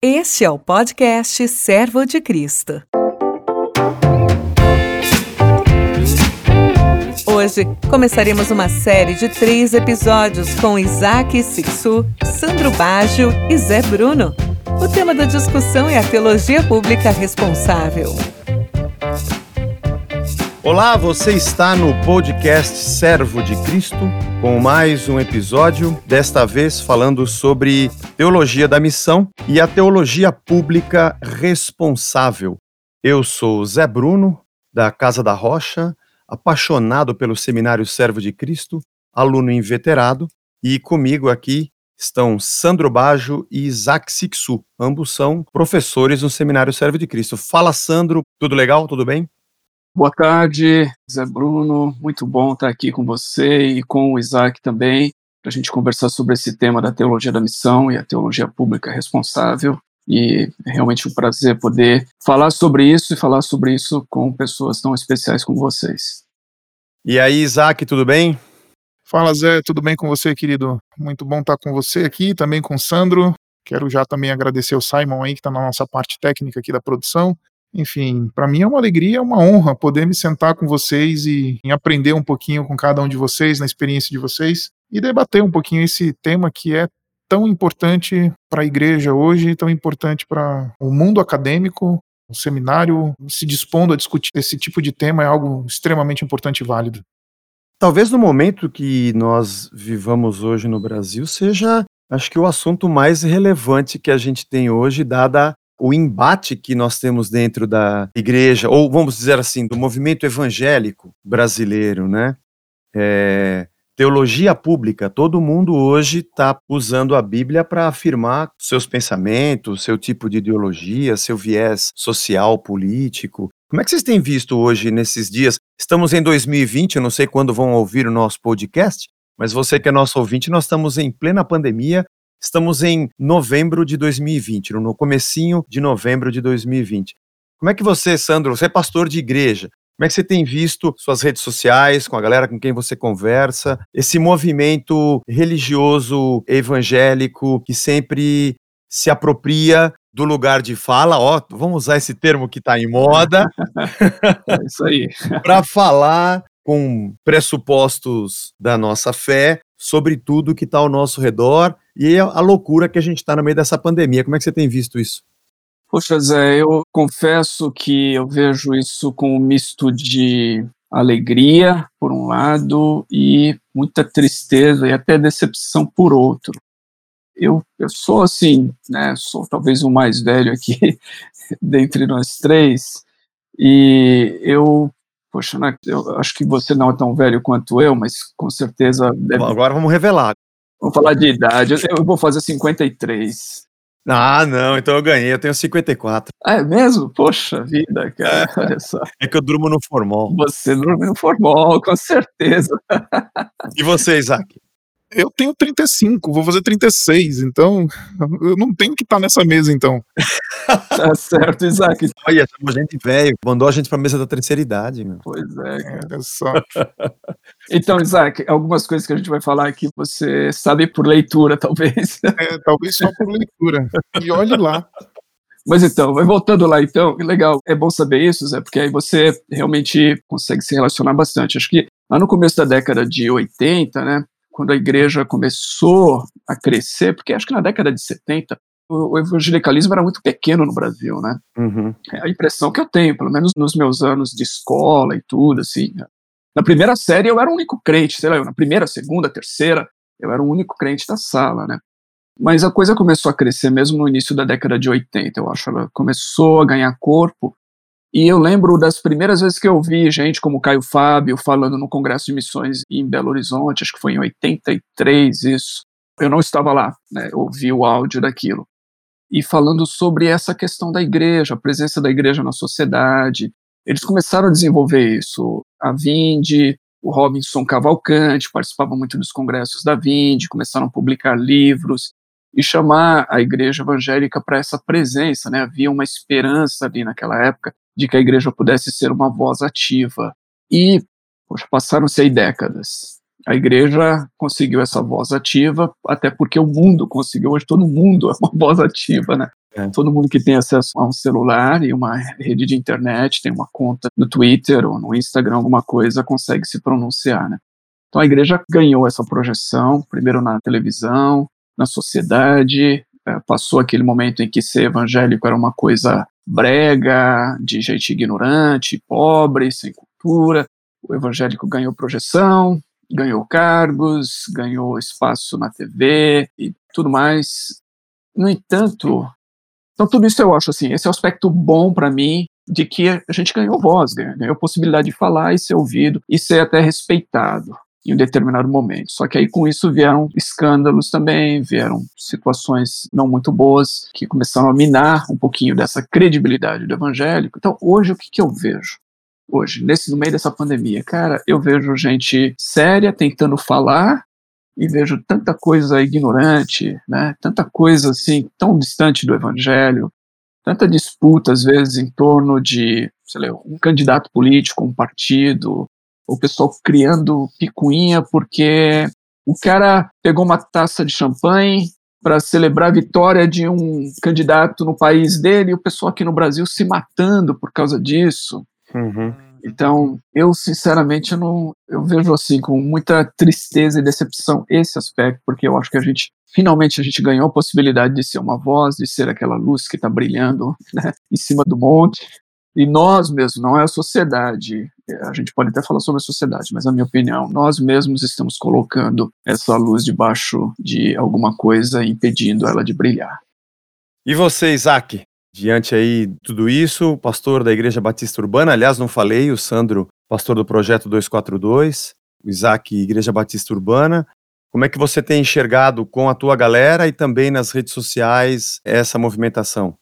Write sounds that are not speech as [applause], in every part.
Este é o podcast Servo de Cristo. Hoje começaremos uma série de três episódios com Isaac Sixu, Sandro Baggio e Zé Bruno. O tema da discussão é a teologia pública responsável. Olá, você está no podcast Servo de Cristo com mais um episódio, desta vez falando sobre teologia da missão e a teologia pública responsável. Eu sou Zé Bruno, da Casa da Rocha, apaixonado pelo Seminário Servo de Cristo, aluno inveterado, e comigo aqui estão Sandro Bajo e Isaac Sixu, ambos são professores no Seminário Servo de Cristo. Fala, Sandro, tudo legal? Tudo bem? Boa tarde, Zé Bruno. Muito bom estar aqui com você e com o Isaac também, para a gente conversar sobre esse tema da teologia da missão e a teologia pública responsável. E é realmente um prazer poder falar sobre isso e falar sobre isso com pessoas tão especiais como vocês. E aí, Isaac, tudo bem? Fala, Zé, tudo bem com você, querido? Muito bom estar com você aqui, também com o Sandro. Quero já também agradecer o Simon aí, que está na nossa parte técnica aqui da produção. Enfim, para mim é uma alegria, é uma honra poder me sentar com vocês e, aprender um pouquinho com cada um de vocês, na experiência de vocês, e debater um pouquinho esse tema que é tão importante para a igreja hoje, tão importante para o mundo acadêmico. O seminário se dispondo a discutir esse tipo de tema é algo extremamente importante e válido. Talvez no momento que nós vivamos hoje no Brasil seja, acho que o assunto mais relevante que a gente tem hoje, dada o embate que nós temos dentro da igreja, ou vamos dizer assim, do movimento evangélico brasileiro, né? É, teologia pública, todo mundo hoje está usando a Bíblia para afirmar seus pensamentos, seu tipo de ideologia, seu viés social, político. Como é que vocês têm visto hoje nesses dias? Estamos em 2020, eu não sei quando vão ouvir o nosso podcast, mas você que é nosso ouvinte, nós estamos em plena pandemia, Estamos em novembro de 2020, no comecinho de novembro de 2020. Como é que você, Sandro, você é pastor de igreja, como é que você tem visto suas redes sociais, com a galera com quem você conversa, esse movimento religioso evangélico que sempre se apropria do lugar de fala, ó, vamos usar esse termo que está em moda, [laughs] é isso aí, para falar com pressupostos da nossa fé sobre tudo que está ao nosso redor e a loucura que a gente está no meio dessa pandemia. Como é que você tem visto isso? Poxa, Zé, eu confesso que eu vejo isso com um misto de alegria, por um lado, e muita tristeza e até decepção por outro. Eu, eu sou assim, né, sou talvez o mais velho aqui [laughs] dentre nós três, e eu, poxa, né, eu acho que você não é tão velho quanto eu, mas com certeza... Deve... Agora vamos revelar. Vamos falar de idade. Eu vou fazer 53. Ah, não, então eu ganhei, eu tenho 54. Ah, é mesmo? Poxa vida, cara, é, olha só. É que eu durmo no formol. Você dorme no formol, com certeza. E você, Isaac? Eu tenho 35, vou fazer 36, então eu não tenho que estar tá nessa mesa, então. [laughs] tá certo, Isaac. Olha, chamou gente velho, mandou a gente pra mesa da terceira idade, meu. Pois é, cara. Olha só. [laughs] então, Isaac, algumas coisas que a gente vai falar aqui você sabe por leitura, [laughs] talvez. É, talvez só por leitura. E olhe lá. Mas então, vai voltando lá então, legal, é bom saber isso, Zé, porque aí você realmente consegue se relacionar bastante. Acho que lá no começo da década de 80, né, quando a igreja começou a crescer, porque acho que na década de 70 o, evangelicalismo era muito pequeno no Brasil, né? Uhum. É a impressão que eu tenho, pelo menos nos meus anos de escola e tudo, assim. Né? Na primeira série eu era o único crente, sei lá, na primeira, segunda, terceira, eu era o único crente da sala, né? Mas a coisa começou a crescer mesmo no início da década de 80, eu acho. Ela começou a ganhar corpo e eu lembro das primeiras vezes que eu vi gente como Caio Fábio falando no Congresso de Missões em Belo Horizonte, acho que foi em 83 isso. Eu não estava lá, né, ouvi o áudio daquilo. E falando sobre essa questão da igreja, a presença da igreja na sociedade. Eles começaram a desenvolver isso. A Vinde, o Robinson Cavalcante participavam muito dos congressos da Vinde, começaram a publicar livros e chamar a igreja evangélica para essa presença, né? Havia uma esperança ali naquela época de que a igreja pudesse ser uma voz ativa. E passaram-se aí décadas. A igreja conseguiu essa voz ativa, até porque o mundo conseguiu, hoje todo mundo é uma voz ativa, né? É. Todo mundo que tem acesso a um celular e uma rede de internet, tem uma conta no Twitter ou no Instagram, alguma coisa, consegue se pronunciar, né? Então a igreja ganhou essa projeção, primeiro na televisão, na sociedade, é, passou aquele momento em que ser evangélico era uma coisa brega, de gente ignorante, pobre, sem cultura. O evangélico ganhou projeção, ganhou cargos, ganhou espaço na TV e tudo mais. No entanto, então tudo isso eu acho assim, esse é o aspecto bom para mim de que a gente ganhou voz, ganhou possibilidade de falar e ser ouvido e ser até respeitado em um determinado momento. Só que aí com isso vieram escândalos também, vieram situações não muito boas que começaram a minar um pouquinho dessa credibilidade do evangélico. Então hoje o que, que eu vejo? Hoje, nesse no meio dessa pandemia, cara, eu vejo gente séria tentando falar e vejo tanta coisa ignorante, né? Tanta coisa assim tão distante do evangelho, tanta disputa às vezes em torno de, sei lá, um candidato político, um partido, o pessoal criando picuinha porque o cara pegou uma taça de champanhe para celebrar a vitória de um candidato no país dele e o pessoal aqui no Brasil se matando por causa disso. Uhum. Então, eu sinceramente eu não, eu vejo assim com muita tristeza e decepção esse aspecto, porque eu acho que a gente finalmente a gente ganhou a possibilidade de ser uma voz, de ser aquela luz que está brilhando né, em cima do monte. E nós mesmos, não é a sociedade. A gente pode até falar sobre a sociedade, mas na minha opinião, nós mesmos estamos colocando essa luz debaixo de alguma coisa, impedindo ela de brilhar. E você, Isaac? Diante aí de tudo isso, pastor da Igreja Batista Urbana, aliás, não falei, o Sandro, pastor do Projeto 242, o Isaac, Igreja Batista Urbana. Como é que você tem enxergado com a tua galera e também nas redes sociais essa movimentação?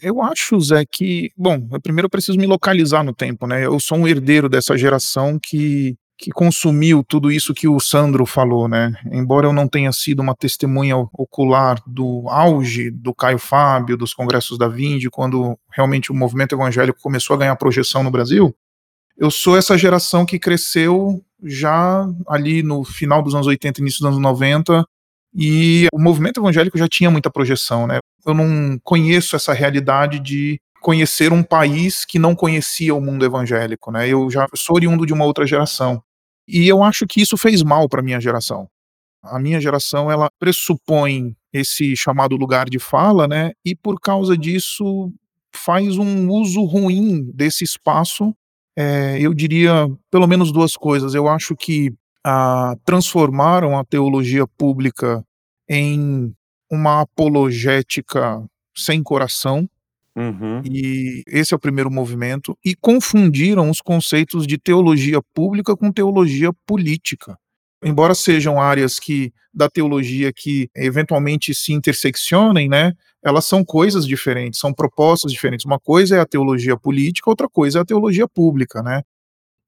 Eu acho, Zé, que, bom, eu primeiro preciso me localizar no tempo, né? Eu sou um herdeiro dessa geração que, que consumiu tudo isso que o Sandro falou, né? Embora eu não tenha sido uma testemunha ocular do auge do Caio Fábio, dos congressos da Vinde, quando realmente o movimento evangélico começou a ganhar projeção no Brasil, eu sou essa geração que cresceu já ali no final dos anos 80, início dos anos 90, e o movimento evangélico já tinha muita projeção, né? Eu não conheço essa realidade de conhecer um país que não conhecia o mundo evangélico, né? Eu já sou oriundo de uma outra geração. E eu acho que isso fez mal para minha geração. A minha geração, ela pressupõe esse chamado lugar de fala, né? E por causa disso faz um uso ruim desse espaço. É, eu diria pelo menos duas coisas. Eu acho que a, transformaram a teologia pública em uma apologética sem coração. Uhum. E esse é o primeiro movimento. E confundiram os conceitos de teologia pública com teologia política. Embora sejam áreas que da teologia que eventualmente se interseccionem, né? Elas são coisas diferentes, são propostas diferentes. Uma coisa é a teologia política, outra coisa é a teologia pública, né?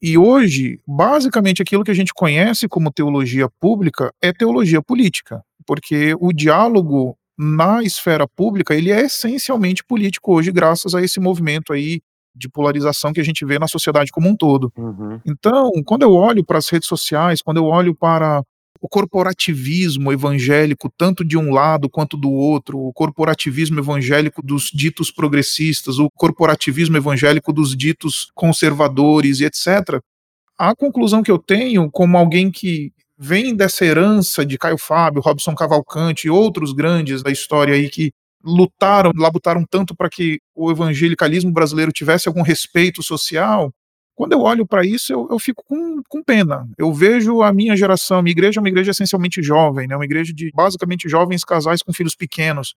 E hoje, basicamente, aquilo que a gente conhece como teologia pública é teologia política, porque o diálogo na esfera pública ele é essencialmente político hoje, graças a esse movimento aí de polarização que a gente vê na sociedade como um todo. Uhum. Então, quando eu olho para as redes sociais, quando eu olho para o corporativismo evangélico, tanto de um lado quanto do outro, o corporativismo evangélico dos ditos progressistas, o corporativismo evangélico dos ditos conservadores e etc. A conclusão que eu tenho, como alguém que vem dessa herança de Caio Fábio, Robson Cavalcante e outros grandes da história aí que lutaram, labutaram tanto para que o evangelicalismo brasileiro tivesse algum respeito social, quando eu olho para isso, eu, eu fico com, com, pena. Eu vejo a minha geração, a minha igreja é uma igreja essencialmente jovem, né? uma igreja de basicamente jovens casais com filhos pequenos.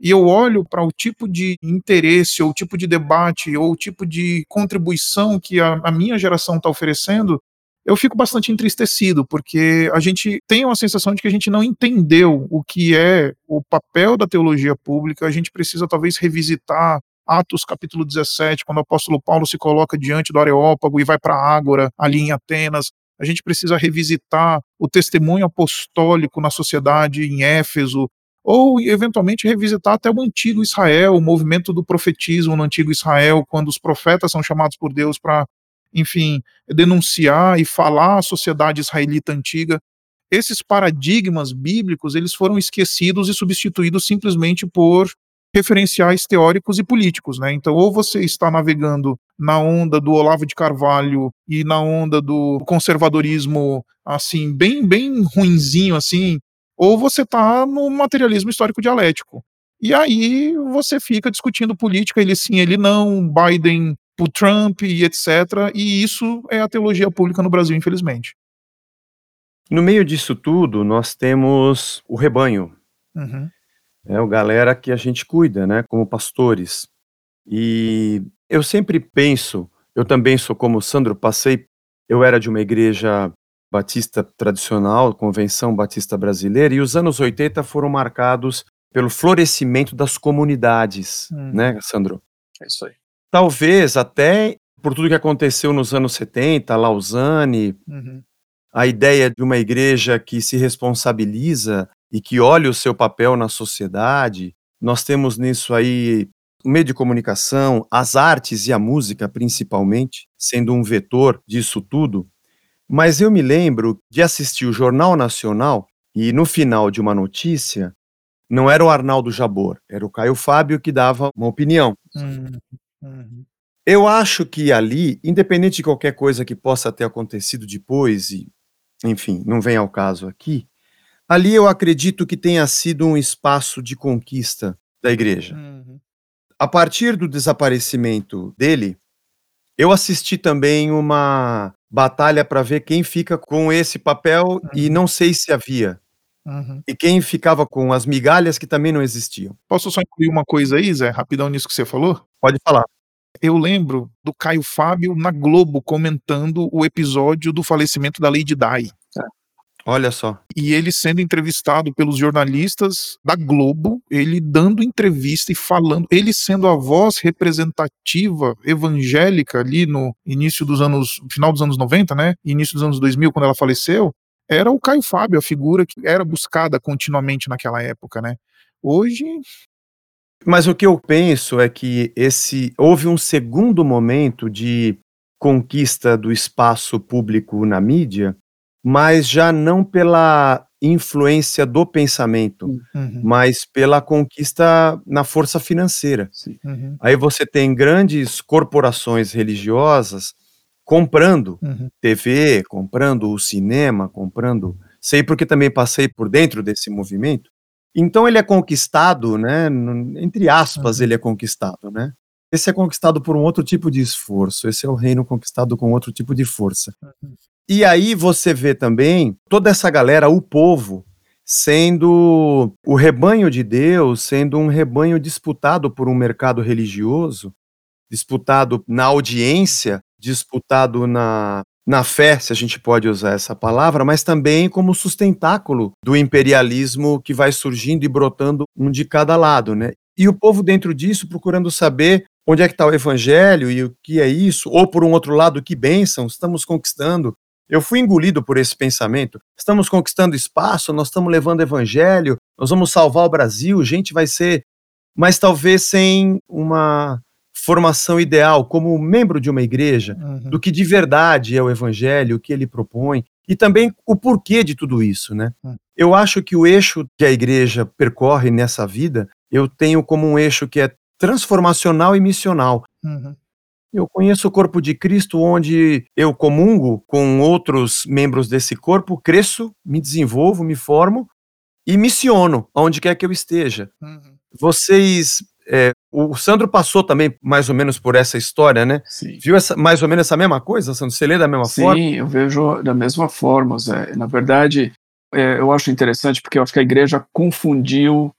E eu olho para o tipo de interesse, ou o tipo de debate, ou o tipo de contribuição que a, a minha geração está oferecendo, eu fico bastante entristecido, porque a gente tem uma sensação de que a gente não entendeu o que é o papel da teologia pública, a gente precisa talvez revisitar Atos capítulo 17, quando o apóstolo Paulo se coloca diante do Areópago e vai para a Ágora, ali em Atenas. A gente precisa revisitar o testemunho apostólico na sociedade em Éfeso, ou eventualmente revisitar até o antigo Israel, o movimento do profetismo no antigo Israel, quando os profetas são chamados por Deus para, enfim, denunciar e falar à sociedade israelita antiga. Esses paradigmas bíblicos, eles foram esquecidos e substituídos simplesmente por referenciais teóricos e políticos, né? Então, ou você está navegando na onda do Olavo de Carvalho e na onda do conservadorismo, assim, bem, bem ruinzinho, assim, ou você está no materialismo histórico dialético. E aí você fica discutindo política, ele sim, ele não, Biden pro Trump e etc. E isso é a teologia pública no Brasil, infelizmente. No meio disso tudo, nós temos o rebanho. Uhum. É o galera que a gente cuida, né, como pastores. E eu sempre penso, eu também sou como o Sandro, passei, eu era de uma igreja batista tradicional, Convenção Batista Brasileira, e os anos 80 foram marcados pelo florescimento das comunidades, Hum. né, Sandro? É isso aí. Talvez até por tudo que aconteceu nos anos 70, Lausanne, Uhum. a ideia de uma igreja que se responsabiliza e que olha o seu papel na sociedade. Nós temos nisso aí o meio de comunicação, as artes e a música, principalmente, sendo um vetor disso tudo. Mas eu me lembro de assistir o Jornal Nacional e no final de uma notícia, não era o Arnaldo Jabor, era o Caio Fábio que dava uma opinião. Uhum. Uhum. Eu acho que ali, independente de qualquer coisa que possa ter acontecido depois, e, enfim, não vem ao caso aqui, ali eu acredito que tenha sido um espaço de conquista da igreja. Uhum. A partir do desaparecimento dele, eu assisti também uma batalha para ver quem fica com esse papel e não sei se havia. Uhum. E quem ficava com as migalhas que também não existiam. Posso só incluir uma coisa aí, Zé, rapidão nisso que você falou? Pode falar. Eu lembro do Caio Fábio na Globo comentando o episódio do falecimento da Lady Di. Olha só. E ele sendo entrevistado pelos jornalistas da Globo, ele dando entrevista e falando, ele sendo a voz representativa evangélica ali no início dos anos, final dos anos 90, né? Início dos anos 2000, quando ela faleceu, era o Caio Fábio, a figura que era buscada continuamente naquela época, né? Hoje, Mas o que eu penso é que esse houve um segundo momento de conquista do espaço público na mídia, mas já não pela influência do pensamento, uhum, mas pela conquista na força financeira. Uhum, Aí você tem grandes corporações religiosas comprando uhum, TV, comprando o cinema, comprando. Sei porque também passei por dentro desse movimento. Então ele é conquistado, né? Entre aspas, Uhum. ele é conquistado, né? Esse é conquistado por um outro tipo de esforço. Esse é o reino conquistado com outro tipo de força. E aí você vê também toda essa galera, o povo, sendo o rebanho de Deus, sendo um rebanho disputado por um mercado religioso, disputado na audiência, disputado na, na fé, se a gente pode usar essa palavra, mas também como sustentáculo do imperialismo que vai surgindo e brotando um de cada lado, né? E o povo dentro disso procurando saber onde é que está o evangelho e o que é isso, ou por um outro lado, que bênção, estamos conquistando. Eu fui engolido por esse pensamento. Estamos conquistando espaço, nós estamos levando evangelho, nós vamos salvar o Brasil, gente vai ser. Mas talvez sem uma formação ideal, como membro de uma igreja, uhum. do que de verdade é o evangelho, o que ele propõe, e também o porquê de tudo isso, né? Hum. Eu acho que o eixo que a igreja percorre nessa vida, eu tenho como um eixo que é transformacional e missional. Uhum. Eu conheço o corpo de Cristo onde eu comungo com outros membros desse corpo, cresço, me desenvolvo, me formo e missiono aonde quer que eu esteja. Uhum. Vocês, é, o Sandro passou também mais ou menos por essa história, né? Sim. Viu essa, mais ou menos essa mesma coisa, Sandro? Você lê da mesma Sim, forma? eu vejo da mesma forma, Zé. Na verdade, é, eu acho interessante porque eu acho que a igreja confundiu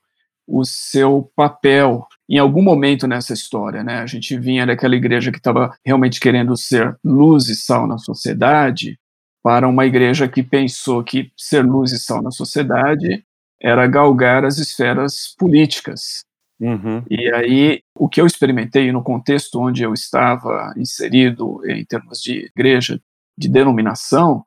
o seu papel em algum momento nessa história, né? A gente vinha daquela igreja que estava realmente querendo ser luz e sal na sociedade para uma igreja que pensou que ser luz e sal na sociedade era galgar as esferas políticas. Uhum. E aí, o que eu experimentei no contexto onde eu estava inserido em termos de igreja, de denominação,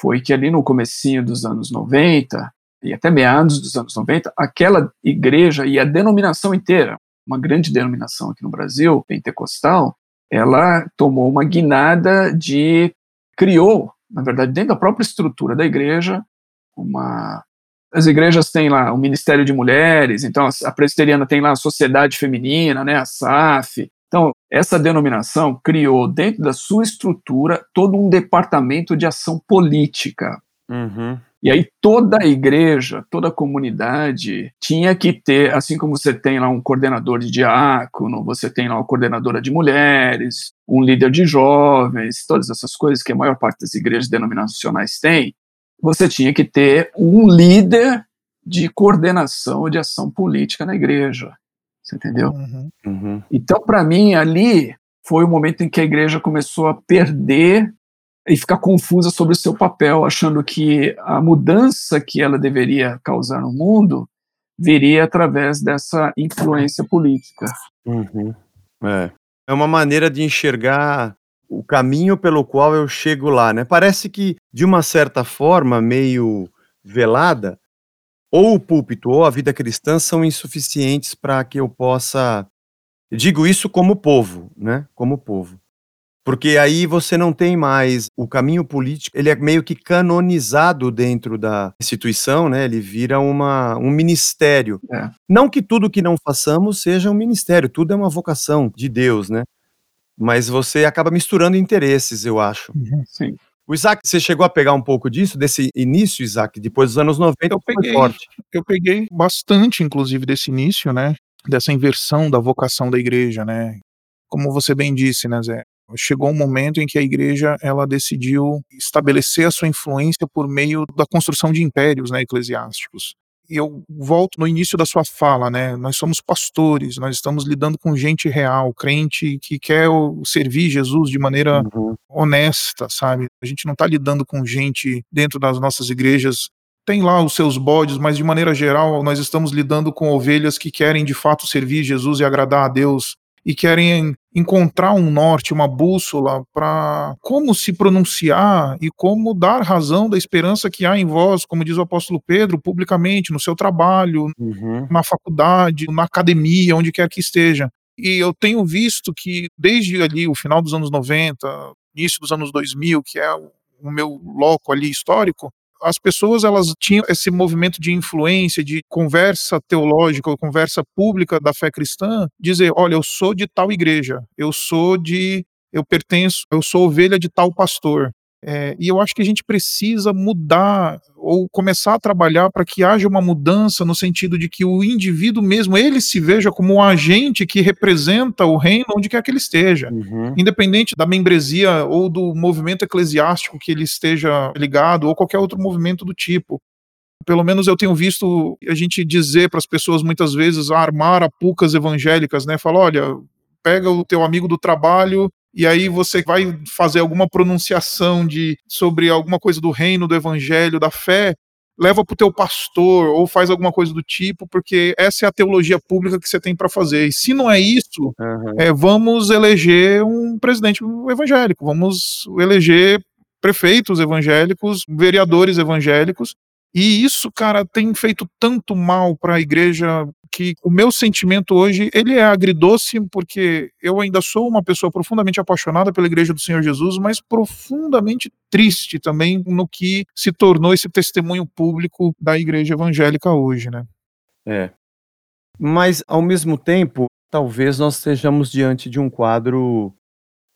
foi que ali no comecinho dos anos 90 e até meados dos anos 90, aquela igreja e a denominação inteira, uma grande denominação aqui no Brasil, pentecostal, ela tomou uma guinada de criou, na verdade, dentro da própria estrutura da igreja, uma as igrejas têm lá o Ministério de Mulheres, então a presbiteriana tem lá a Sociedade Feminina, né, a SAF. Então, essa denominação criou dentro da sua estrutura todo um departamento de ação política. Uhum. E aí toda a igreja, toda a comunidade tinha que ter, assim como você tem lá um coordenador de diácono, você tem lá uma coordenadora de mulheres, um líder de jovens, todas essas coisas que a maior parte das igrejas denominacionais tem, você tinha que ter um líder de coordenação de ação política na igreja. Você entendeu? Uhum. Uhum. Então, para mim, ali foi o momento em que a igreja começou a perder e ficar confusa sobre o seu papel, achando que a mudança que ela deveria causar no mundo viria através dessa influência política. Uhum. É. é uma maneira de enxergar o caminho pelo qual eu chego lá, né? Parece que, de uma certa forma, meio velada, ou o púlpito ou a vida cristã são insuficientes para que eu possa. Digo isso como povo, né? Como povo. Porque aí você não tem mais o caminho político, ele é meio que canonizado dentro da instituição, né? Ele vira uma, um ministério. É. Não que tudo que não façamos seja um ministério, tudo é uma vocação de Deus, né? Mas você acaba misturando interesses, eu acho. Uhum, sim. O Isaac, você chegou a pegar um pouco disso, desse início, Isaac, depois dos anos 90, eu peguei, forte. Eu peguei bastante, inclusive, desse início, né? Dessa inversão da vocação da igreja, né? Como você bem disse, né, Zé? Chegou um momento em que a igreja ela decidiu estabelecer a sua influência por meio da construção de impérios né, eclesiásticos. E eu volto no início da sua fala, né? Nós somos pastores, nós estamos lidando com gente real, crente que quer servir Jesus de maneira uhum. honesta, sabe? A gente não está lidando com gente dentro das nossas igrejas tem lá os seus bodes, mas de maneira geral nós estamos lidando com ovelhas que querem de fato servir Jesus e agradar a Deus e querem encontrar um norte, uma bússola para como se pronunciar e como dar razão da esperança que há em vós, como diz o apóstolo Pedro, publicamente, no seu trabalho, uhum. na faculdade, na academia, onde quer que esteja. E eu tenho visto que desde ali o final dos anos 90, início dos anos 2000, que é o meu loco ali histórico, as pessoas elas tinham esse movimento de influência, de conversa teológica ou conversa pública da fé cristã, dizer, olha, eu sou de tal igreja, eu sou de, eu pertenço, eu sou ovelha de tal pastor. É, e eu acho que a gente precisa mudar ou começar a trabalhar para que haja uma mudança no sentido de que o indivíduo mesmo ele se veja como um agente que representa o reino onde quer que ele esteja, uhum. independente da membresia ou do movimento eclesiástico que ele esteja ligado ou qualquer outro movimento do tipo. Pelo menos eu tenho visto a gente dizer para as pessoas muitas vezes armar apucas evangélicas, né? Fala, olha, pega o teu amigo do trabalho e aí você vai fazer alguma pronunciação de sobre alguma coisa do reino, do evangelho, da fé, leva para o teu pastor ou faz alguma coisa do tipo, porque essa é a teologia pública que você tem para fazer. E se não é isso, uhum. é, vamos eleger um presidente evangélico, vamos eleger prefeitos evangélicos, vereadores evangélicos, e isso, cara, tem feito tanto mal para a igreja que o meu sentimento hoje, ele é agridoce porque eu ainda sou uma pessoa profundamente apaixonada pela igreja do Senhor Jesus, mas profundamente triste também no que se tornou esse testemunho público da igreja evangélica hoje, né? É. Mas ao mesmo tempo, talvez nós estejamos diante de um quadro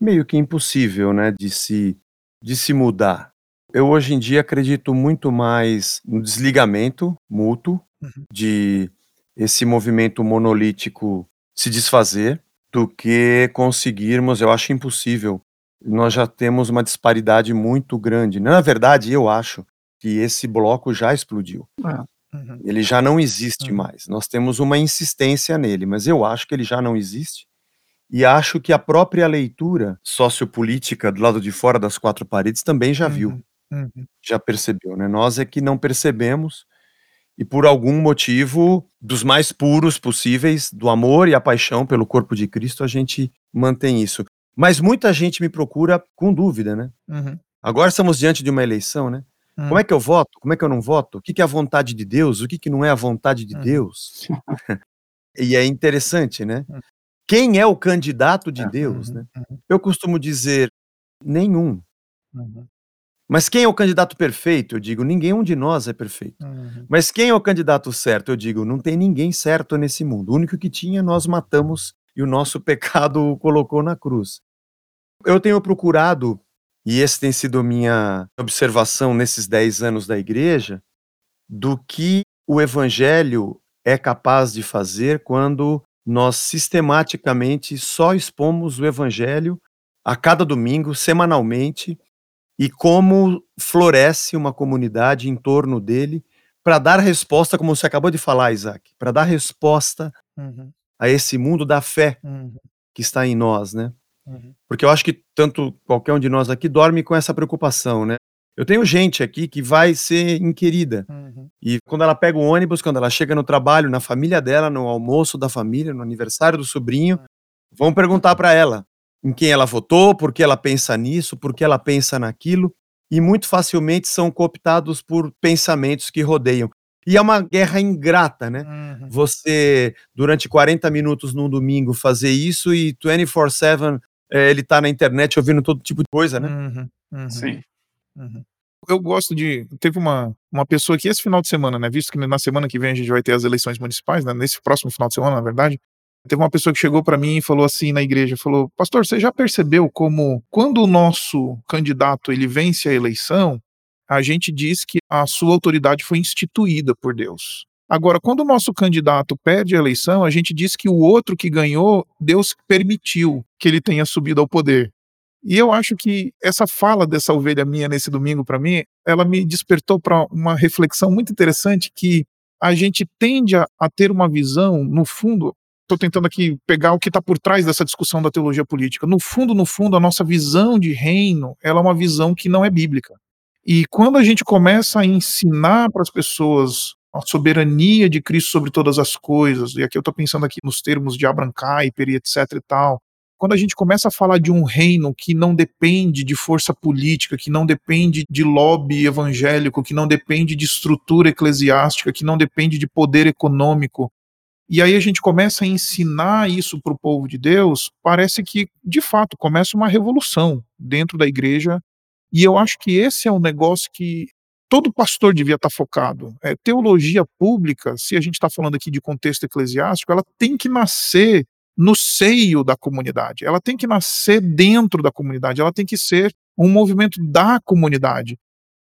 meio que impossível, né, de se de se mudar. Eu hoje em dia acredito muito mais no desligamento mútuo uhum. de esse movimento monolítico se desfazer do que conseguirmos, eu acho impossível. Nós já temos uma disparidade muito grande. Na verdade, eu acho que esse bloco já explodiu. É. Uhum. Ele já não existe uhum. mais. Nós temos uma insistência nele, mas eu acho que ele já não existe. E acho que a própria leitura sociopolítica do lado de fora das quatro paredes também já viu. Uhum. Uhum. Já percebeu, né? Nós é que não percebemos e por algum motivo dos mais puros possíveis, do amor e a paixão pelo corpo de Cristo, a gente mantém isso. Mas muita gente me procura com dúvida, né? Uhum. Agora estamos diante de uma eleição, né? Uhum. Como é que eu voto? Como é que eu não voto? O que, que é a vontade de Deus? O que, que não é a vontade de Uhum. Deus? [laughs] e é interessante, né? Uhum. Quem é o candidato de É, Deus, uhum, né? uhum, Eu costumo dizer nenhum. Mas quem é o candidato perfeito? Eu digo, ninguém um de nós é perfeito. Uhum. Mas quem é o candidato certo? Eu digo, não tem ninguém certo nesse mundo. O único que tinha, nós matamos e o nosso [laughs] pecado o colocou na cruz. Eu tenho procurado, e essa tem sido minha observação nesses 10 anos da igreja, do que o evangelho é capaz de fazer quando nós sistematicamente só expomos o evangelho a cada domingo, semanalmente, e como floresce uma comunidade em torno dele para dar resposta, como você acabou de falar, Isaac, para dar resposta uhum. a esse mundo da fé uhum. que está em nós, né? Uhum. Porque eu acho que tanto qualquer um de nós aqui dorme com essa preocupação, né? Eu tenho gente aqui que vai ser inquirida. Uhum. E quando ela pega o ônibus, quando ela chega no trabalho, na família dela, no almoço da família, no aniversário do sobrinho, vão perguntar para ela: em quem ela votou, por que ela pensa nisso, por que ela pensa naquilo, e muito facilmente são cooptados por pensamentos que rodeiam. E é uma guerra ingrata, né? Uhum. Você, durante 40 minutos num domingo, fazer isso e 24-7 é, ele tá na internet ouvindo todo tipo de coisa, né? Uhum. Uhum. Sim. Uhum. Eu gosto de. Teve uma, uma pessoa aqui esse final de semana, né? Visto que na semana que vem a gente vai ter as eleições municipais, né? Nesse próximo final de semana, na verdade. Teve uma pessoa que chegou para mim e falou assim na igreja, falou: "Pastor, você já percebeu como quando o nosso candidato ele vence a eleição, a gente diz que a sua autoridade foi instituída por Deus. Agora, quando o nosso candidato perde a eleição, a gente diz que o outro que ganhou, Deus permitiu que ele tenha subido ao poder. E eu acho que essa fala dessa ovelha minha nesse domingo para mim, ela me despertou para uma reflexão muito interessante que a gente tende a, a ter uma visão, no fundo, estou tentando aqui pegar o que está por trás dessa discussão da teologia política. No fundo, no fundo, a nossa visão de reino, ela é uma visão que não é bíblica. E quando a gente começa a ensinar para as pessoas a soberania de Cristo sobre todas as coisas, e aqui eu estou pensando aqui nos termos de Abraham Kuyper e etc e tal, quando a gente começa a falar de um reino que não depende de força política, que não depende de lobby evangélico, que não depende de estrutura eclesiástica, que não depende de poder econômico, e aí a gente começa a ensinar isso para o povo de Deus, parece que, de fato, começa uma revolução dentro da igreja. E eu acho que esse é um negócio que todo pastor devia estar focado. É, teologia pública, se a gente está falando aqui de contexto eclesiástico, ela tem que nascer no seio da comunidade, ela tem que nascer dentro da comunidade, ela tem que ser um movimento da comunidade.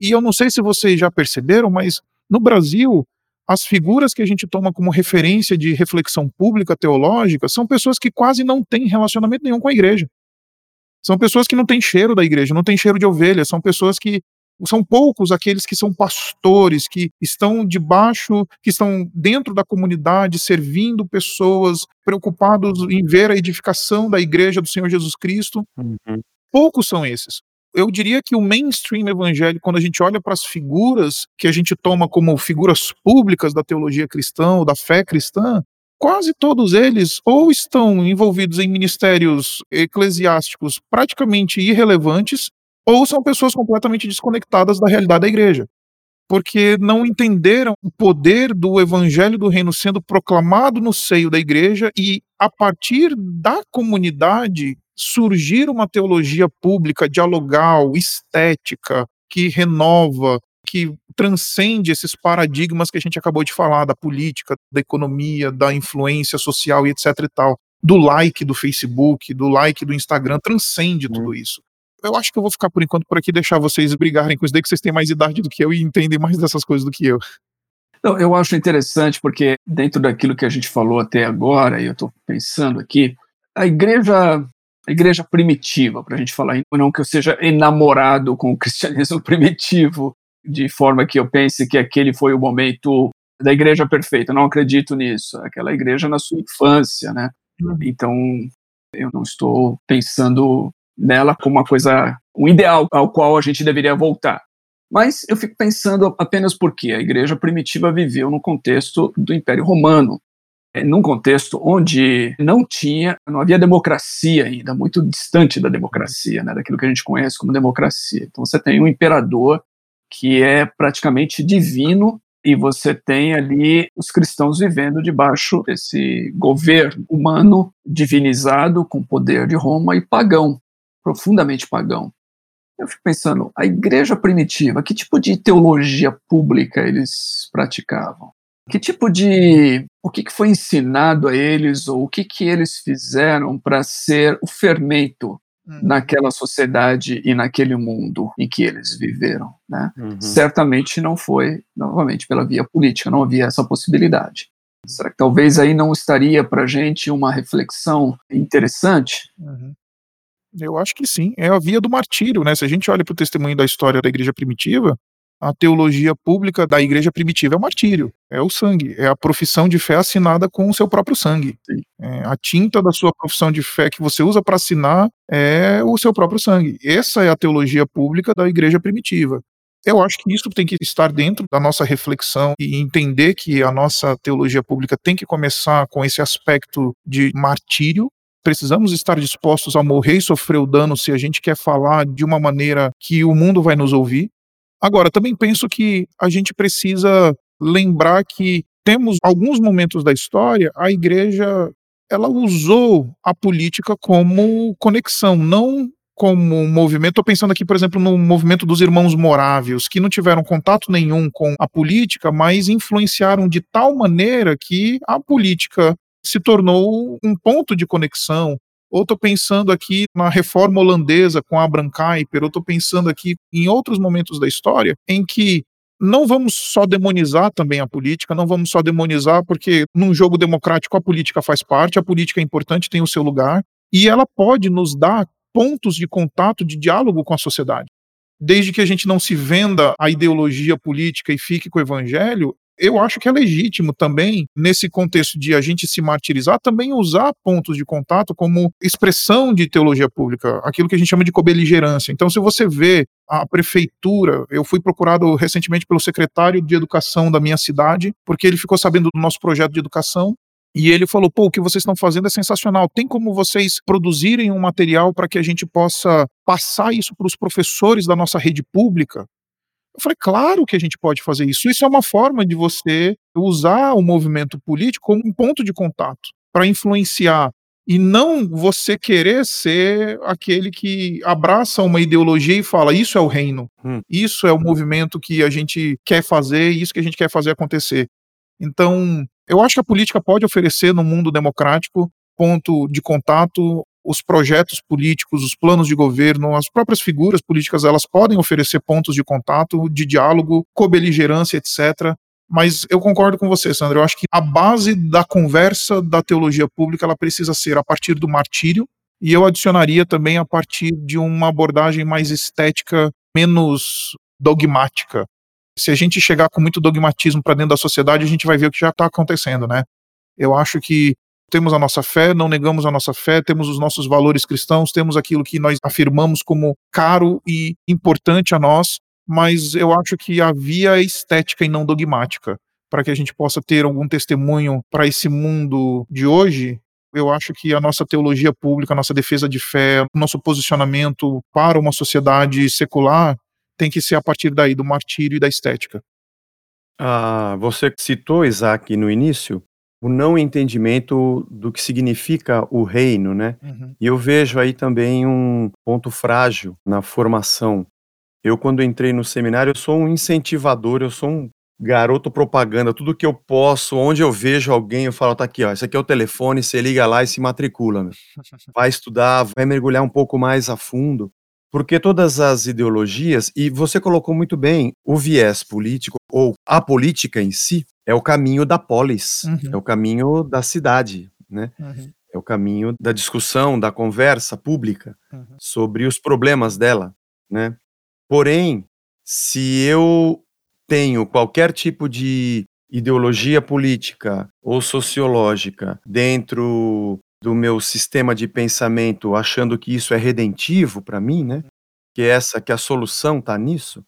E eu não sei se vocês já perceberam, mas no Brasil, as figuras que a gente toma como referência de reflexão pública teológica são pessoas que quase não têm relacionamento nenhum com a igreja. São pessoas que não têm cheiro da igreja, não têm cheiro de ovelha, são pessoas que são poucos aqueles que são pastores, que estão debaixo, que estão dentro da comunidade, servindo pessoas, preocupados em ver a edificação da igreja do Senhor Jesus Cristo. Uhum. Poucos são esses eu diria que o mainstream evangélico, quando a gente olha para as figuras que a gente toma como figuras públicas da teologia cristã ou da fé cristã, quase todos eles ou estão envolvidos em ministérios eclesiásticos praticamente irrelevantes, ou são pessoas completamente desconectadas da realidade da igreja. Porque não entenderam o poder do evangelho do reino sendo proclamado no seio da igreja e, a partir da comunidade, surgir uma teologia pública dialogal, estética, que renova, que transcende esses paradigmas que a gente acabou de falar, da política, da economia, da influência social e etc e tal, do like do Facebook, do like do Instagram, transcende tudo uhum. isso. Eu acho que eu vou ficar por enquanto por aqui, deixar vocês brigarem com isso daí, que vocês têm mais idade do que eu e entendem mais dessas coisas do que eu. Não, eu acho interessante porque dentro daquilo que a gente falou até agora, e eu estou pensando aqui, a igreja igreja primitiva, para a gente falar, não que eu seja enamorado com o cristianismo [laughs] primitivo, de forma que eu pense que aquele foi o momento da igreja perfeita. Eu não acredito nisso. Aquela igreja na sua infância, né? Uhum. Então, eu não estou pensando nela como uma coisa, um ideal ao qual a gente deveria voltar. Mas eu fico pensando apenas porque a igreja primitiva viveu no contexto do Império Romano, num contexto onde não tinha, não havia democracia ainda, muito distante da democracia, né, daquilo que a gente conhece como democracia. Então você tem um imperador que é praticamente divino e você tem ali os cristãos vivendo debaixo desse governo humano divinizado com poder de Roma e pagão, profundamente pagão. Eu fico pensando, a igreja primitiva, que tipo de teologia pública eles praticavam? Que tipo de. O que, que foi ensinado a eles, ou o que, que eles fizeram para ser o fermento uhum. naquela sociedade e naquele mundo em que eles viveram? Né? Uhum. Certamente não foi, novamente, pela via política, não havia essa possibilidade. Será que talvez aí não estaria para a gente uma reflexão interessante? Uhum. Eu acho que sim. É a via do martírio, né? Se a gente olha para o testemunho da história da igreja primitiva, a teologia pública da igreja primitiva é o martírio, é o sangue, é a profissão de fé assinada com o seu próprio sangue. É, a tinta da sua profissão de fé que você usa para assinar é o seu próprio sangue. Essa é a teologia pública da igreja primitiva. Eu acho que isso tem que estar dentro da nossa reflexão e entender que a nossa teologia pública tem que começar com esse aspecto de martírio. Precisamos estar dispostos a morrer e sofrer o dano se a gente quer falar de uma maneira que o mundo vai nos ouvir. Agora, também penso que a gente precisa lembrar que temos alguns momentos da história a igreja ela usou a política como conexão, não como movimento, estou pensando aqui, por exemplo, no movimento dos irmãos morávios, que não tiveram contato nenhum com a política, mas influenciaram de tal maneira que a política se tornou um ponto de conexão. Ou estou pensando aqui na reforma holandesa com Abraham Kuyper, ou estou pensando aqui em outros momentos da história em que não vamos só demonizar também a política, não vamos só demonizar porque num jogo democrático a política faz parte, a política é importante, tem o seu lugar, e ela pode nos dar pontos de contato, de diálogo com a sociedade. Desde que a gente não se venda a ideologia política e fique com o evangelho, eu acho que é legítimo também, nesse contexto de a gente se martirizar, também usar pontos de contato como expressão de teologia pública, aquilo que a gente chama de cobeligerância. Então, se você vê a prefeitura, eu fui procurado recentemente pelo secretário de educação da minha cidade, porque ele ficou sabendo do nosso projeto de educação e ele falou: pô, o que vocês estão fazendo é sensacional. Tem como vocês produzirem um material para que a gente possa passar isso para os professores da nossa rede pública? Eu falei, claro que a gente pode fazer isso. Isso é uma forma de você usar o movimento político como um ponto de contato para influenciar e não você querer ser aquele que abraça uma ideologia e fala isso é o reino, hum. isso é o movimento que a gente quer fazer, isso que a gente quer fazer acontecer. Então, eu acho que a política pode oferecer no mundo democrático ponto de contato, os projetos políticos, os planos de governo, as próprias figuras políticas, elas podem oferecer pontos de contato, de diálogo, cobeligerância, etc. Mas eu concordo com você, Sandra. Eu acho que a base da conversa da teologia pública ela precisa ser a partir do martírio, e eu adicionaria também a partir de uma abordagem mais estética, menos dogmática se a gente chegar com muito dogmatismo para dentro da sociedade, a gente vai ver o que já está acontecendo, né? Eu acho que temos a nossa fé, não negamos a nossa fé, temos os nossos valores cristãos, temos aquilo que nós afirmamos como caro e importante a nós, mas eu acho que a via é estética e não dogmática, para que a gente possa ter algum testemunho para esse mundo de hoje. Eu acho que a nossa teologia pública, a nossa defesa de fé, o nosso posicionamento para uma sociedade secular tem que ser a partir daí, do martírio e da estética. Ah, você citou, Isaac, no início, o não entendimento do que significa o reino, né? Uhum. E eu vejo aí também um ponto frágil na formação. Eu, quando entrei no seminário, eu sou um incentivador, eu sou um garoto propaganda, tudo que eu posso, onde eu vejo alguém, eu falo, tá aqui, ó, esse aqui é o telefone, você liga lá e se matricula, meu. [laughs] vai estudar, vai mergulhar um pouco mais a fundo. Porque todas as ideologias, e você colocou muito bem, o viés político, ou a política em si, é o caminho da polis, uhum. é o caminho da cidade, né? Uhum. É o caminho da discussão, da conversa pública uhum. sobre os problemas dela, né? Porém, se eu tenho qualquer tipo de ideologia política ou sociológica dentro do meu sistema de pensamento achando que isso é redentivo para mim, né? Que essa que a solução está nisso.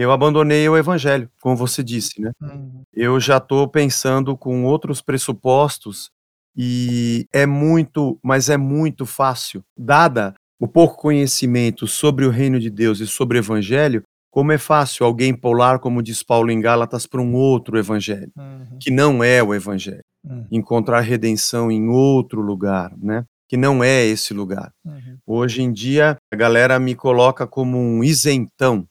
Eu abandonei o evangelho, como você disse, né? Uhum. Eu já estou pensando com outros pressupostos e é muito, mas é muito fácil, dada o pouco conhecimento sobre o reino de Deus e sobre o evangelho, como é fácil alguém pular, como diz Paulo em Gálatas, para um outro evangelho, uhum. que não é o evangelho. Uhum. Encontrar redenção em outro lugar, né? que não é esse lugar. Uhum. Hoje em dia, a galera me coloca como um isentão.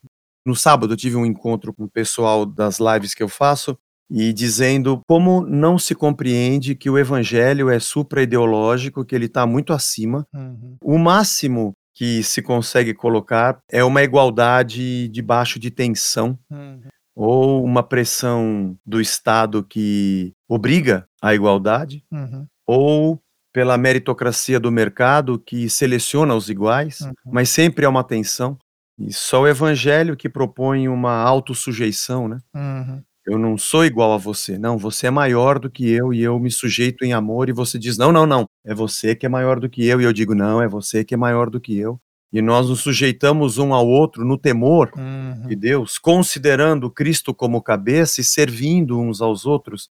No sábado, eu tive um encontro com o pessoal das lives que eu faço e dizendo como não se compreende que o evangelho é supra-ideológico, que ele está muito acima. Uhum. O máximo que se consegue colocar é uma igualdade debaixo de tensão. Uhum ou uma pressão do Estado que obriga a igualdade, uhum. ou pela meritocracia do mercado que seleciona os iguais, uhum. mas sempre há uma tensão. E só o evangelho que propõe uma autossujeição, né? Uhum. Eu não sou igual a você, não, você é maior do que eu e eu me sujeito em amor e você diz, não, não, não, é você que é maior do que eu e eu digo, não, é você que é maior do que eu e nós nos sujeitamos um ao outro no temor uhum. de Deus, considerando Cristo como cabeça e servindo uns aos outros,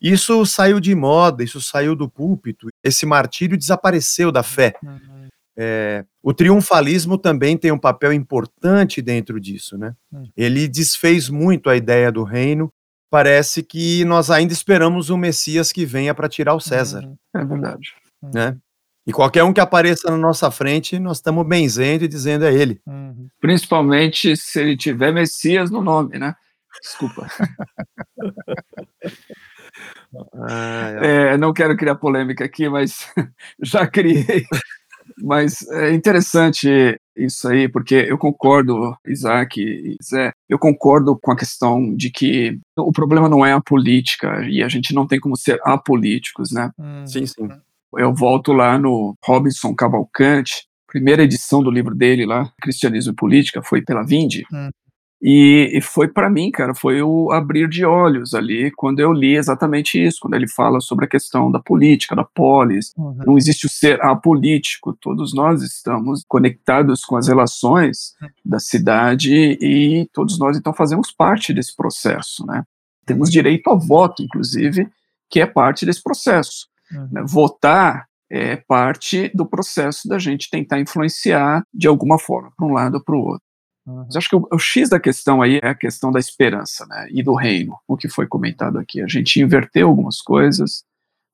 isso saiu de moda, isso saiu do púlpito, esse martírio desapareceu da fé. Uhum. É, o triunfalismo também tem um papel importante dentro disso, né? Uhum. Ele desfez muito a ideia do reino. Parece que nós ainda esperamos um Messias que venha para tirar o César. Uhum. É verdade. Né? E qualquer um que apareça na nossa frente, nós estamos benzendo e dizendo é ele. Uhum. Principalmente se ele tiver Messias no nome, né? Desculpa. [laughs] ah, é. É, não quero criar polêmica aqui, mas [laughs] já criei. Mas é interessante isso aí, porque eu concordo, Isaac e Zé, eu concordo com a questão de que o problema não é a política e a gente não tem como ser apolíticos, né? Sim, sim eu volto lá no Robinson Cavalcante, primeira edição do livro dele lá, Cristianismo e Política, foi pela Vinde. Hum. E, e, foi para mim, cara, foi o abrir de olhos ali quando eu li exatamente isso, quando ele fala sobre a questão da política, da polis. Uhum. Não existe o ser apolítico, todos nós estamos conectados com as relações da cidade e todos nós então fazemos parte desse processo, né? Temos direito ao voto, inclusive, que é parte desse processo. Uhum. Né? Votar é parte do processo da gente tentar influenciar de alguma forma, para um lado ou para o outro. Uhum. Mas acho que o, o, X da questão aí é a questão da esperança né, e do reino, o que foi comentado aqui. A gente inverteu algumas coisas,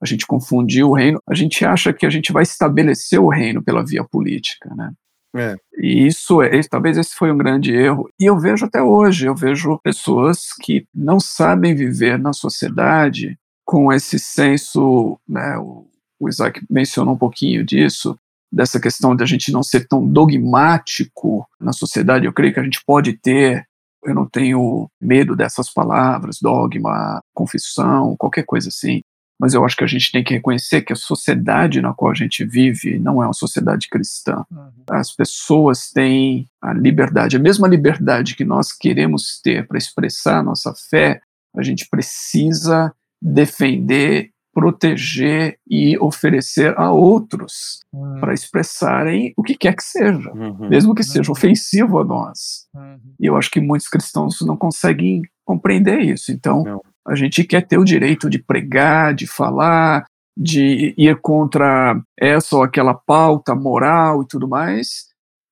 a gente confundiu o reino, a gente acha que a gente vai estabelecer o reino pela via política, né? É. E isso é, talvez esse foi um grande erro. E eu vejo até hoje, eu vejo pessoas que não sabem viver na sociedade com esse senso, né, o, o Isaac mencionou um pouquinho disso, dessa questão de a gente não ser tão dogmático na sociedade. Eu creio que a gente pode ter, eu não tenho medo dessas palavras, dogma, confissão, qualquer coisa assim, mas eu acho que a gente tem que reconhecer que a sociedade na qual a gente vive não é uma sociedade cristã. Uhum. As pessoas têm a liberdade, a mesma liberdade que nós queremos ter para expressar a nossa fé, a gente precisa defender, proteger e oferecer a outros uhum. para expressarem o que quer que seja, uhum. mesmo que seja uhum. ofensivo a nós. Uhum. E eu acho que muitos cristãos não conseguem compreender isso. Então, não. a gente quer ter o direito de pregar, de falar, de ir contra essa ou aquela pauta moral e tudo mais,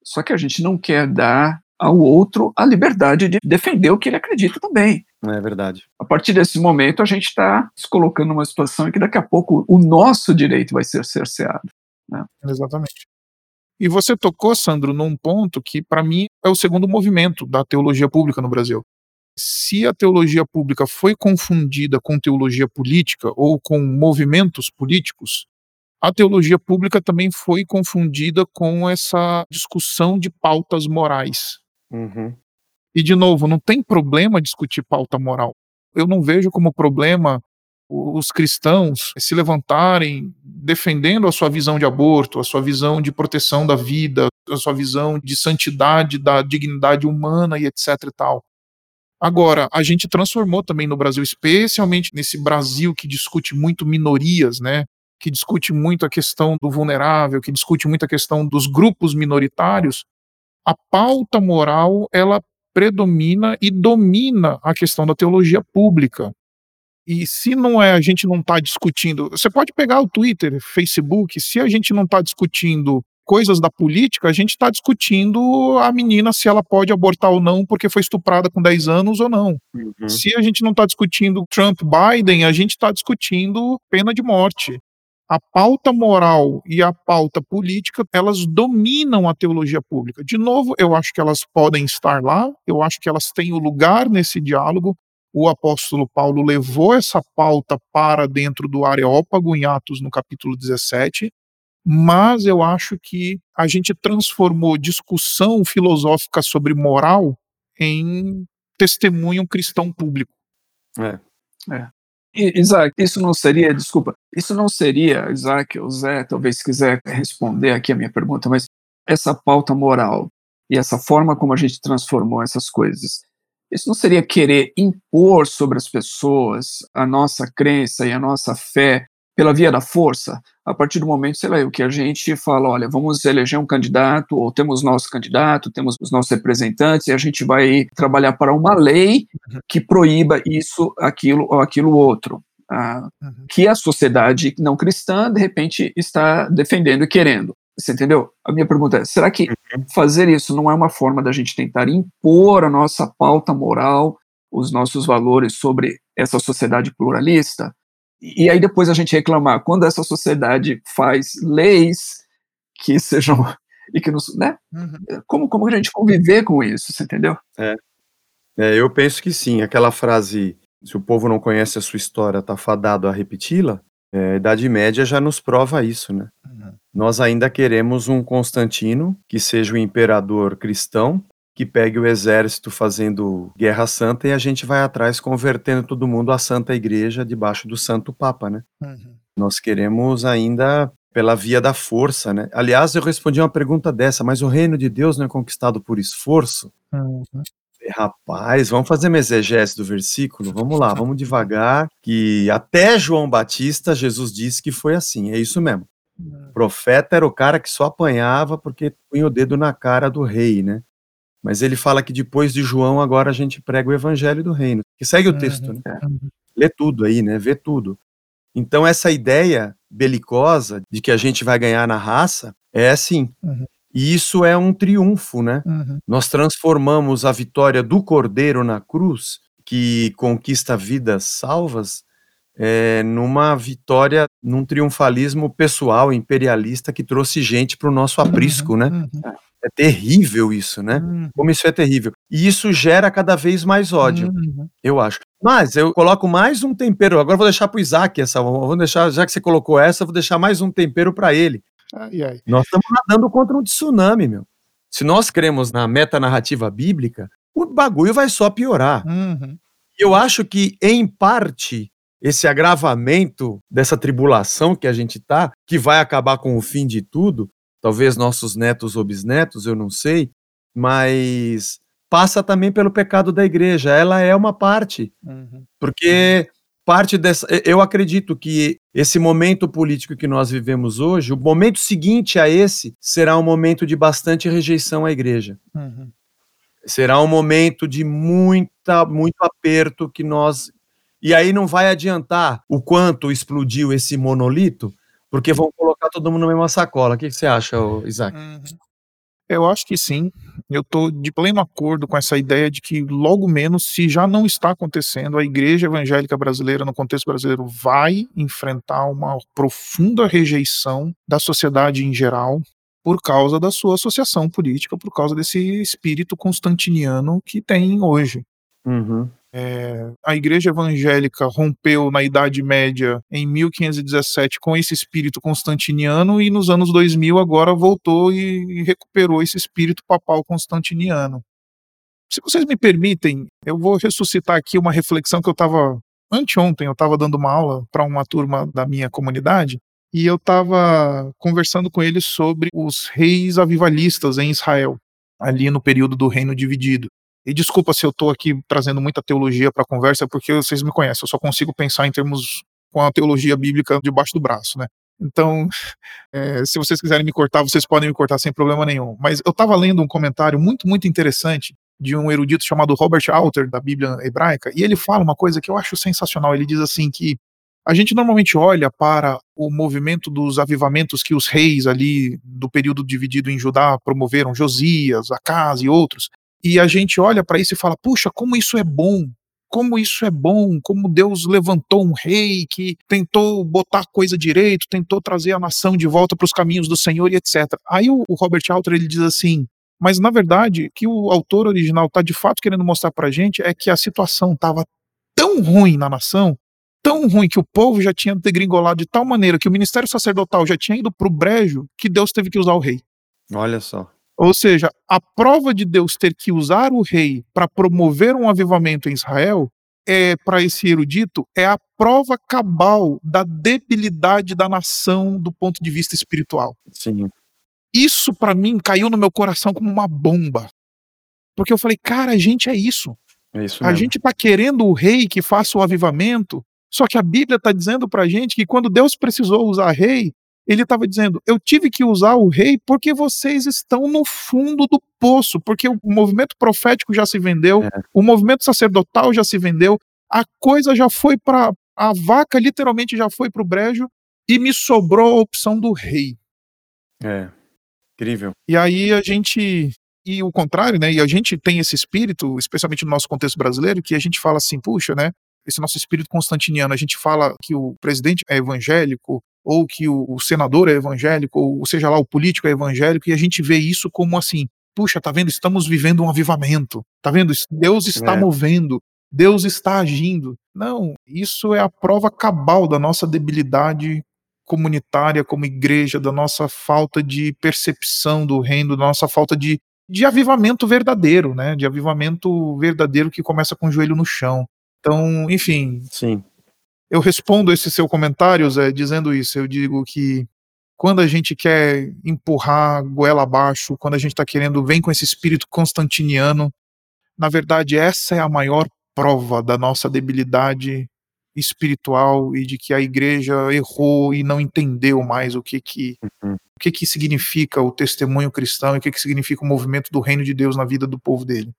só que a gente não quer dar ao outro a liberdade de defender o que ele acredita também. É verdade. A partir desse momento, a gente está se colocando numa situação em que daqui a pouco o nosso direito vai ser cerceado. Né? Exatamente. E você tocou, Sandro, num ponto que, para mim, é o segundo movimento da teologia pública no Brasil. Se a teologia pública foi confundida com teologia política ou com movimentos políticos, a teologia pública também foi confundida com essa discussão de pautas morais. Uhum. E, de novo, não tem problema discutir pauta moral. Eu não vejo como problema os cristãos se levantarem defendendo a sua visão de aborto, a sua visão de proteção da vida, a sua visão de santidade da dignidade humana e etc e tal. Agora, a gente transformou também no Brasil, especialmente nesse Brasil que discute muito minorias, né? Que discute muito a questão do vulnerável, que discute muito a questão dos grupos minoritários a pauta moral ela predomina e domina a questão da teologia pública. E se não é, a gente não está discutindo. Você pode pegar o Twitter, Facebook, se a gente não está discutindo coisas da política, a gente está discutindo a menina se ela pode abortar ou não porque foi estuprada com 10 anos ou não. Uhum. Se a gente não está discutindo Trump Biden, a gente está discutindo pena de morte. A pauta moral e a pauta política, elas dominam a teologia pública. De novo, eu acho que elas podem estar lá, eu acho que elas têm o lugar nesse diálogo. O apóstolo Paulo levou essa pauta para dentro do Areópago, em Atos, no capítulo 17, mas eu acho que a gente transformou discussão filosófica sobre moral em testemunho cristão público. É. é. Isaac, isso não seria, desculpa, isso não seria, Isaac ou Zé, talvez quiser responder aqui a minha pergunta, mas essa pauta moral e essa forma como a gente transformou essas coisas, isso não seria querer impor sobre as pessoas a nossa crença e a nossa fé pela via da força? A partir do momento, sei lá, o que a gente fala, olha, vamos eleger um candidato, ou temos nosso candidato, temos os nossos representantes, e a gente vai trabalhar para uma lei uhum. que proíba isso, aquilo ou aquilo outro. Ah, uhum. Que a sociedade não cristã, de repente, está defendendo e querendo. Você entendeu? A minha pergunta é: será que uhum. fazer isso não é uma forma da gente tentar impor a nossa pauta moral, os nossos valores sobre essa sociedade pluralista? E aí depois a gente reclamar quando essa sociedade faz leis que sejam [laughs] e que nos, né? Uhum. Como como a gente conviver com isso, você entendeu? É. é. eu penso que sim. Aquela frase, se o povo não conhece a sua história, tá fadado a repeti-la. É, a Idade Média já nos prova isso, né? Uhum. Nós ainda queremos um Constantino que seja o imperador cristão que pegue o exército fazendo guerra santa e a gente vai atrás convertendo todo mundo à Santa Igreja debaixo do Santo Papa, né? Uhum. Nós queremos ainda pela via da força, né? Aliás, eu respondi uma pergunta dessa, mas o reino de Deus não é conquistado por esforço? Uhum. Rapaz, vamos fazer uma exegese do versículo? Vamos lá, vamos devagar, que até João Batista, Jesus disse que foi assim, é isso mesmo. Uhum. O profeta era o cara que só apanhava porque punha o dedo na cara do rei, né? Mas ele fala que depois de João, agora a gente prega o evangelho do reino. Que segue o texto, uhum. né? Lê tudo aí, né? Vê tudo. Então, essa ideia belicosa de que a gente vai ganhar na raça é assim. Uhum. E isso é um triunfo, né? Uhum. Nós transformamos a vitória do cordeiro na cruz, que conquista vidas salvas, é, numa vitória, num triunfalismo pessoal, imperialista, que trouxe gente para o nosso aprisco, né? É terrível isso, né? Uhum. Como isso é terrível. E isso gera cada vez mais ódio, uhum. eu acho. Mas eu coloco mais um tempero. Agora vou deixar para o Isaac essa. Vou deixar, já que você colocou essa, vou deixar mais um tempero para ele. Ai, ai. Nós estamos nadando contra um tsunami, meu. Se nós cremos na metanarrativa bíblica, o bagulho vai só piorar. Uhum. Eu acho que, em parte, esse agravamento dessa tribulação que a gente está, que vai acabar com o fim de tudo, talvez nossos netos ou bisnetos, eu não sei, mas passa também pelo pecado da igreja. Ela é uma parte, uhum. porque parte dessa. Eu acredito que esse momento político que nós vivemos hoje, o momento seguinte a esse, será um momento de bastante rejeição à igreja. Uhum. Será um momento de muita, muito aperto que nós. E aí não vai adiantar o quanto explodiu esse monolito, porque vão colocar todo mundo na mesma sacola. O que, você acha, Isaac? Uhum. Eu acho que sim. Eu estou de pleno acordo com essa ideia de que, logo menos, se já não está acontecendo, a igreja evangélica brasileira, no contexto brasileiro, vai enfrentar uma profunda rejeição da sociedade em geral por causa da sua associação política, por causa desse espírito constantiniano que tem hoje. Uhum. É, a igreja evangélica rompeu na Idade Média em 1517 com esse espírito constantiniano e nos anos 2000 agora voltou e, recuperou esse espírito papal constantiniano. Se vocês me permitem, eu vou ressuscitar aqui uma reflexão que eu estava anteontem, eu estava dando uma aula para uma turma da minha comunidade e eu estava conversando com eles sobre os reis avivalistas em Israel, ali no período do reino dividido. E desculpa se eu estou aqui trazendo muita teologia para a conversa, porque vocês me conhecem, eu só consigo pensar em termos com a teologia bíblica debaixo do braço, né? Então, é, [laughs] se vocês quiserem me cortar, vocês podem me cortar sem problema nenhum. Mas eu estava lendo um comentário muito, muito interessante de um erudito chamado Robert Alter, da Bíblia hebraica, e ele fala uma coisa que eu acho sensacional. Ele diz assim que a gente normalmente olha para o movimento dos avivamentos que os reis ali do período dividido em Judá promoveram, Josias, Acas e outros, e a gente olha para isso e fala: puxa, como isso é bom, como isso é bom, como Deus levantou um rei que tentou botar coisa direito, tentou trazer a nação de volta para os caminhos do Senhor e etc. Aí o, o Robert Alter ele diz assim: mas na verdade, o que o autor original está de fato querendo mostrar para a gente é que a situação estava tão ruim na nação, tão ruim que o povo já tinha degringolado de tal maneira que o ministério sacerdotal já tinha ido para o brejo que Deus teve que usar o rei. Olha só. Ou seja, a prova de Deus ter que usar o rei para promover um avivamento em Israel é para esse erudito é a prova cabal da debilidade da nação do ponto de vista espiritual. Sim. Isso para mim caiu no meu coração como uma bomba. Porque eu falei, cara, a gente é isso. É isso A gente está querendo o rei que faça o avivamento, só que a Bíblia está dizendo para a gente que quando Deus precisou usar rei, ele estava dizendo: eu tive que usar o rei porque vocês estão no fundo do poço, porque o movimento profético já se vendeu, É. o movimento sacerdotal já se vendeu, a coisa já foi para. A vaca literalmente já foi para o brejo e me sobrou a opção do rei. É. Incrível. E aí a gente. E o contrário, né? E a gente tem esse espírito, especialmente no nosso contexto brasileiro, que a gente fala assim, puxa, né? Esse nosso espírito constantiniano, a gente fala que o presidente é evangélico, ou que o, o senador é evangélico, ou seja lá, o político é evangélico, e a gente vê isso como assim, puxa, tá vendo? Estamos vivendo um avivamento, tá vendo? Deus está É. movendo, Deus está agindo. Não, isso é a prova cabal da nossa debilidade comunitária como igreja, da nossa falta de percepção do reino, da nossa falta de, de avivamento verdadeiro, né? De avivamento verdadeiro que começa com o joelho no chão. Então, enfim, Sim. eu respondo esse seu comentário, Zé, dizendo isso. Eu digo que quando a gente quer empurrar goela abaixo, quando a gente está querendo, vem com esse espírito constantiniano, na verdade, essa é a maior prova da nossa debilidade espiritual e de que a igreja errou e não entendeu mais o que que Uhum. o que que significa o testemunho cristão e o que que significa o movimento do reino de Deus na vida do povo dele.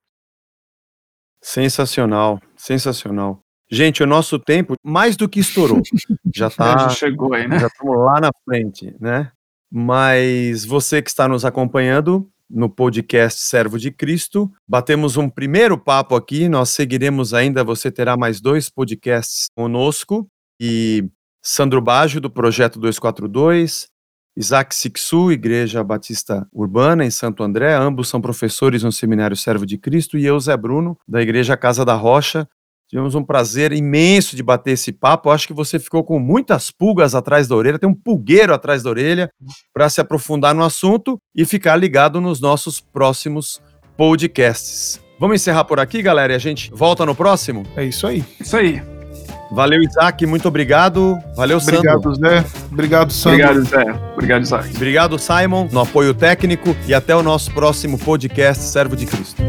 Sensacional. Sensacional. Gente, o nosso tempo mais do que estourou. [laughs] Já tá. já chegou aí, né? Já estamos lá na frente, né? Mas você que está nos acompanhando no podcast Servo de Cristo, batemos um primeiro papo aqui. Nós seguiremos ainda. Você terá mais dois podcasts conosco. E Sandro Baggio, do Projeto 242, Isaac Sixu, Igreja Batista Urbana, em Santo André. Ambos são professores no Seminário Servo de Cristo. E eu, Zé Bruno, da Igreja Casa da Rocha, Tivemos um prazer imenso de bater esse papo. Eu acho que você ficou com muitas pulgas atrás da orelha, tem um pulgueiro atrás da orelha para se aprofundar no assunto e ficar ligado nos nossos próximos podcasts. Vamos encerrar por aqui, galera, e a gente volta no próximo? É isso aí. Isso aí. Valeu, Isaac, muito obrigado. Valeu, Sandro. Obrigado, Zé. Obrigado, Sandro. Obrigado, Zé. Obrigado, Isaac. Obrigado, Simon, no apoio técnico e até o nosso próximo podcast Servo de Cristo.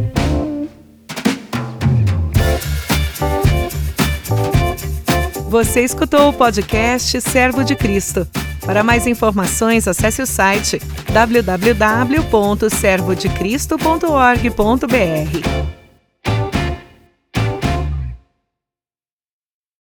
Você escutou o podcast Servo de Cristo. Para mais informações, acesse o site www.servodecristo.org.br.